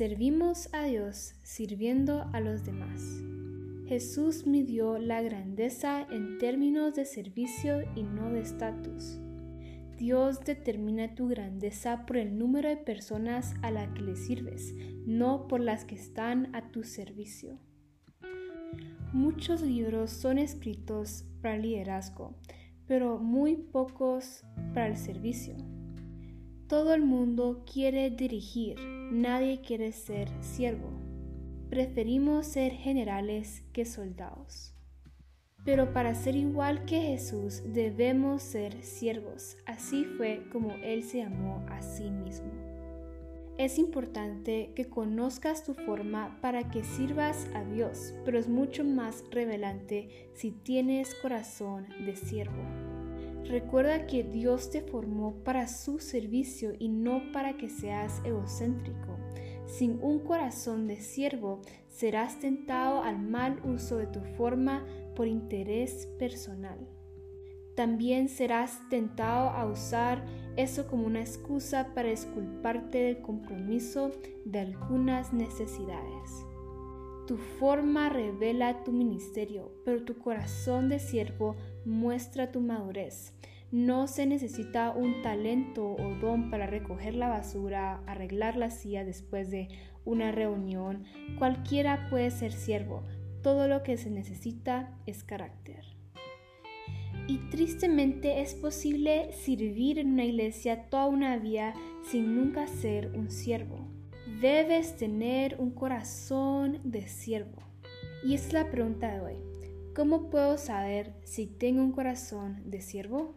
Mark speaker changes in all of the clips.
Speaker 1: servimos a Dios sirviendo a los demás. Jesús midió la grandeza en términos de servicio y no de estatus. Dios determina tu grandeza por el número de personas a las que le sirves, no por las que están a tu servicio. Muchos libros son escritos para el liderazgo, pero muy pocos para el servicio. Todo el mundo quiere dirigir, nadie quiere ser siervo. Preferimos ser generales que soldados. Pero para ser igual que Jesús debemos ser siervos. Así fue como Él se llamó a sí mismo. Es importante que conozcas tu forma para que sirvas a Dios, pero es mucho más revelante si tienes corazón de siervo. Recuerda que Dios te formó para su servicio y no para que seas egocéntrico. Sin un corazón de siervo, serás tentado al mal uso de tu forma por interés personal. También serás tentado a usar eso como una excusa para esculparte del compromiso de algunas necesidades. Tu forma revela tu ministerio, pero tu corazón de siervo muestra tu madurez. No se necesita un talento o don para recoger la basura, arreglar la silla después de una reunión. Cualquiera puede ser siervo. Todo lo que se necesita es carácter. Y tristemente es posible servir en una iglesia toda una vida sin nunca ser un siervo. Debes tener un corazón de siervo. Y es la pregunta de hoy. ¿Cómo puedo saber si tengo un corazón de siervo?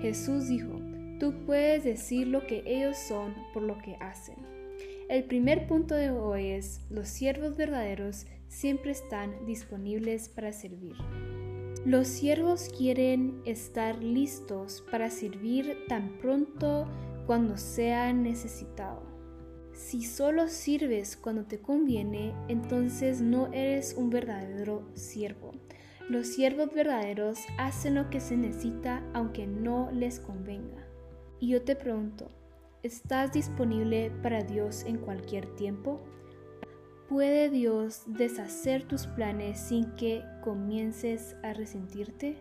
Speaker 1: Jesús dijo, tú puedes decir lo que ellos son por lo que hacen. El primer punto de hoy es, los siervos verdaderos siempre están disponibles para servir. Los siervos quieren estar listos para servir tan pronto cuando sea necesitado. Si solo sirves cuando te conviene, entonces no eres un verdadero siervo. Los siervos verdaderos hacen lo que se necesita aunque no les convenga. Y yo te pregunto, ¿estás disponible para Dios en cualquier tiempo? ¿Puede Dios deshacer tus planes sin que comiences a resentirte?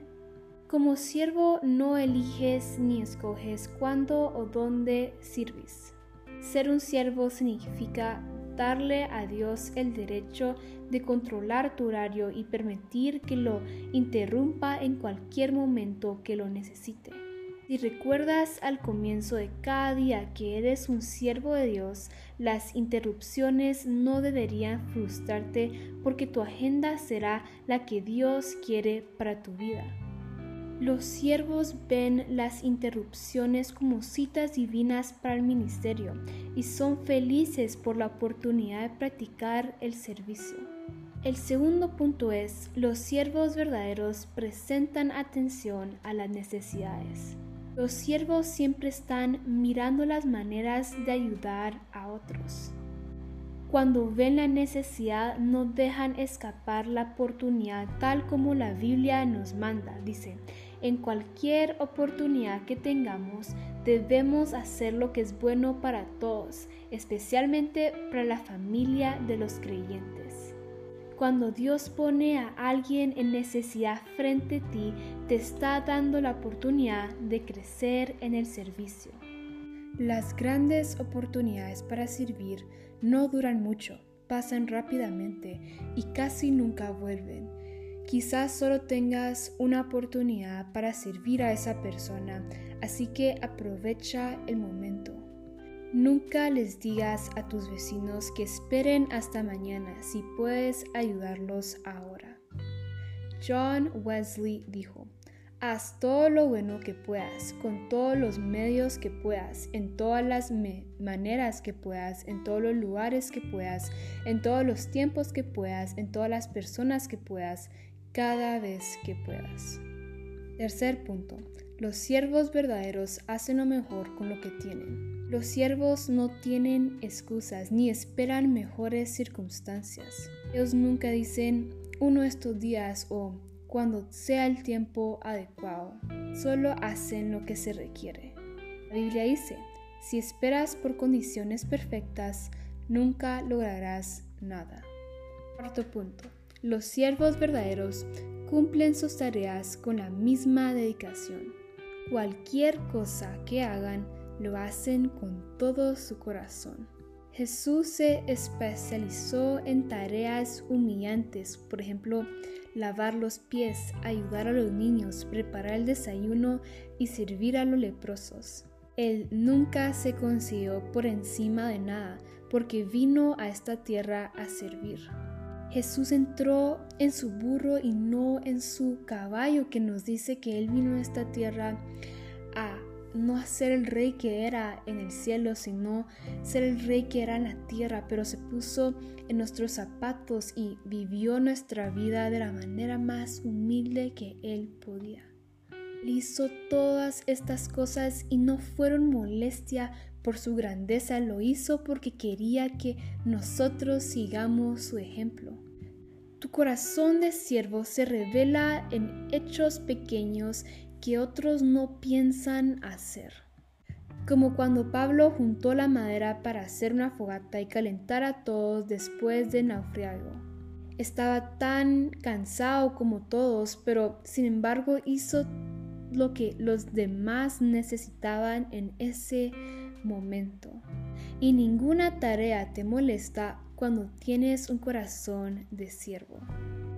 Speaker 1: Como siervo no eliges ni escoges cuándo o dónde sirves. Ser un siervo significa darle a Dios el derecho de controlar tu horario y permitir que lo interrumpa en cualquier momento que lo necesite. Si recuerdas al comienzo de cada día que eres un siervo de Dios, las interrupciones no deberían frustrarte porque tu agenda será la que Dios quiere para tu vida. Los siervos ven las interrupciones como citas divinas para el ministerio y son felices por la oportunidad de practicar el servicio. El segundo punto es, los siervos verdaderos presentan atención a las necesidades. Los siervos siempre están mirando las maneras de ayudar a otros. Cuando ven la necesidad no dejan escapar la oportunidad tal como la Biblia nos manda. Dice, en cualquier oportunidad que tengamos, debemos hacer lo que es bueno para todos, especialmente para la familia de los creyentes. Cuando Dios pone a alguien en necesidad frente a ti, te está dando la oportunidad de crecer en el servicio. Las grandes oportunidades para servir no duran mucho, pasan rápidamente y casi nunca vuelven. Quizás solo tengas una oportunidad para servir a esa persona, así que aprovecha el momento. Nunca les digas a tus vecinos que esperen hasta mañana si puedes ayudarlos ahora. John Wesley dijo, Haz todo lo bueno que puedas, con todos los medios que puedas, en todas las maneras que puedas, en todos los lugares que puedas, en todos los tiempos que puedas, en todas las personas que puedas, cada vez que puedas. Tercer punto. Los siervos verdaderos hacen lo mejor con lo que tienen. Los siervos no tienen excusas ni esperan mejores circunstancias. Ellos nunca dicen uno estos días o cuando sea el tiempo adecuado. Solo hacen lo que se requiere. La Biblia dice, si esperas por condiciones perfectas, nunca lograrás nada. Cuarto punto. Los siervos verdaderos cumplen sus tareas con la misma dedicación. Cualquier cosa que hagan, lo hacen con todo su corazón. Jesús se especializó en tareas humillantes, por ejemplo, lavar los pies, ayudar a los niños, preparar el desayuno y servir a los leprosos. Él nunca se consiguió por encima de nada, porque vino a esta tierra a servir. Jesús entró en su burro y no en su caballo, que nos dice que Él vino a esta tierra a no ser el rey que era en el cielo, sino ser el rey que era en la tierra, pero se puso en nuestros zapatos y vivió nuestra vida de la manera más humilde que Él podía. Hizo todas estas cosas y no fueron molestia por su grandeza, lo hizo porque quería que nosotros sigamos su ejemplo. Tu corazón de siervo se revela en hechos pequeños que otros no piensan hacer. Como cuando Pablo juntó la madera para hacer una fogata y calentar a todos después de naufrago. Estaba tan cansado como todos, pero sin embargo hizo lo que los demás necesitaban en ese momento. Y ninguna tarea te molesta cuando tienes un corazón de siervo.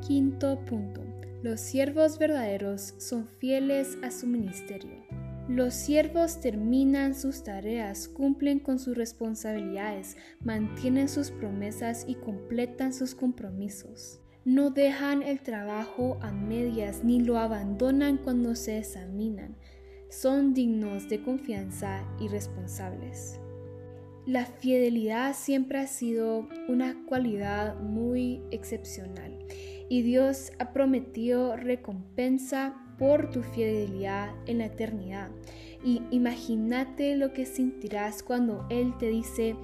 Speaker 1: Quinto punto. Los siervos verdaderos son fieles a su ministerio. Los siervos terminan sus tareas, cumplen con sus responsabilidades, mantienen sus promesas y completan sus compromisos. No dejan el trabajo a medias ni lo abandonan cuando se examinan. Son dignos de confianza y responsables. La fidelidad siempre ha sido una cualidad muy excepcional y Dios ha prometido recompensa por tu fidelidad en la eternidad. Y imagínate lo que sentirás cuando Él te dice,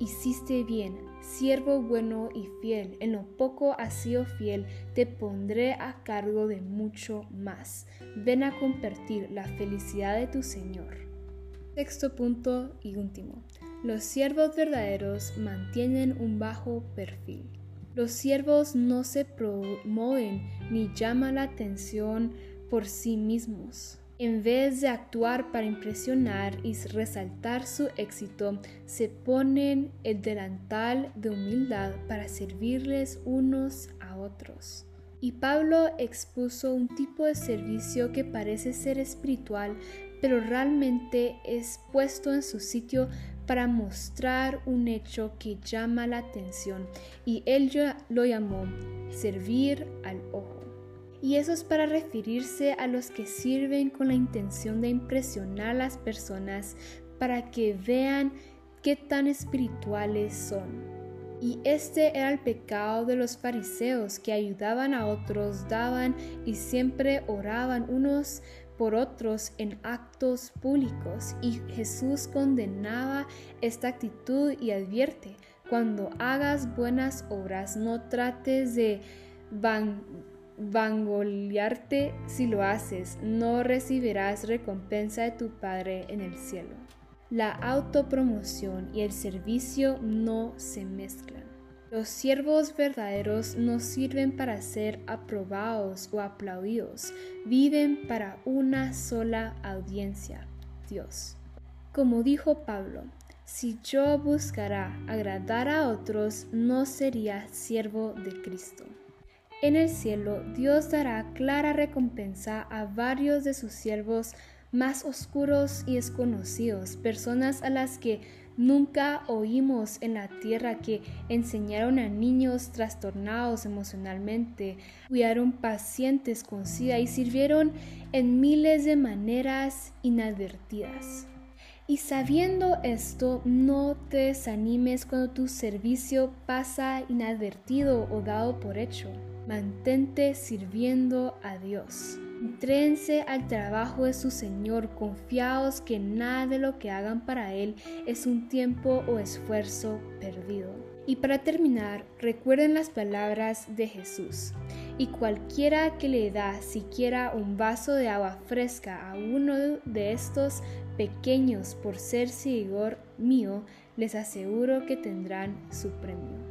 Speaker 1: hiciste bien, siervo bueno y fiel, en lo poco has sido fiel, te pondré a cargo de mucho más. Ven a compartir la felicidad de tu Señor. Sexto punto y último. Los siervos verdaderos mantienen un bajo perfil. Los siervos no se promueven ni llaman la atención por sí mismos. En vez de actuar para impresionar y resaltar su éxito, se ponen el delantal de humildad para servirles unos a otros. Y Pablo expuso un tipo de servicio que parece ser espiritual, pero realmente es puesto en su sitio para mostrar un hecho que llama la atención y él lo llamó servir al ojo. Y eso es para referirse a los que sirven con la intención de impresionar a las personas para que vean qué tan espirituales son. Y este era el pecado de los fariseos que ayudaban a otros, daban y siempre oraban unos por otros en actos públicos y Jesús condenaba esta actitud y advierte, cuando hagas buenas obras no trates de van vangolearte si lo haces, no recibirás recompensa de tu Padre en el cielo. La autopromoción y el servicio no se mezclan. Los siervos verdaderos no sirven para ser aprobados o aplaudidos, viven para una sola audiencia, Dios. Como dijo Pablo, si yo buscara agradar a otros, no sería siervo de Cristo. En el cielo, Dios dará clara recompensa a varios de sus siervos más oscuros y desconocidos, personas a las que Nunca oímos en la tierra que enseñaron a niños trastornados emocionalmente, cuidaron pacientes con SIDA y sirvieron en miles de maneras inadvertidas. Y sabiendo esto, no te desanimes cuando tu servicio pasa inadvertido o dado por hecho. Mantente sirviendo a Dios. Entréense al trabajo de su Señor, confiados que nada de lo que hagan para Él es un tiempo o esfuerzo perdido. Y para terminar, recuerden las palabras de Jesús. y cualquiera que le da siquiera un vaso de agua fresca a uno de estos pequeños por ser seguidor mío, les aseguro que tendrán su premio.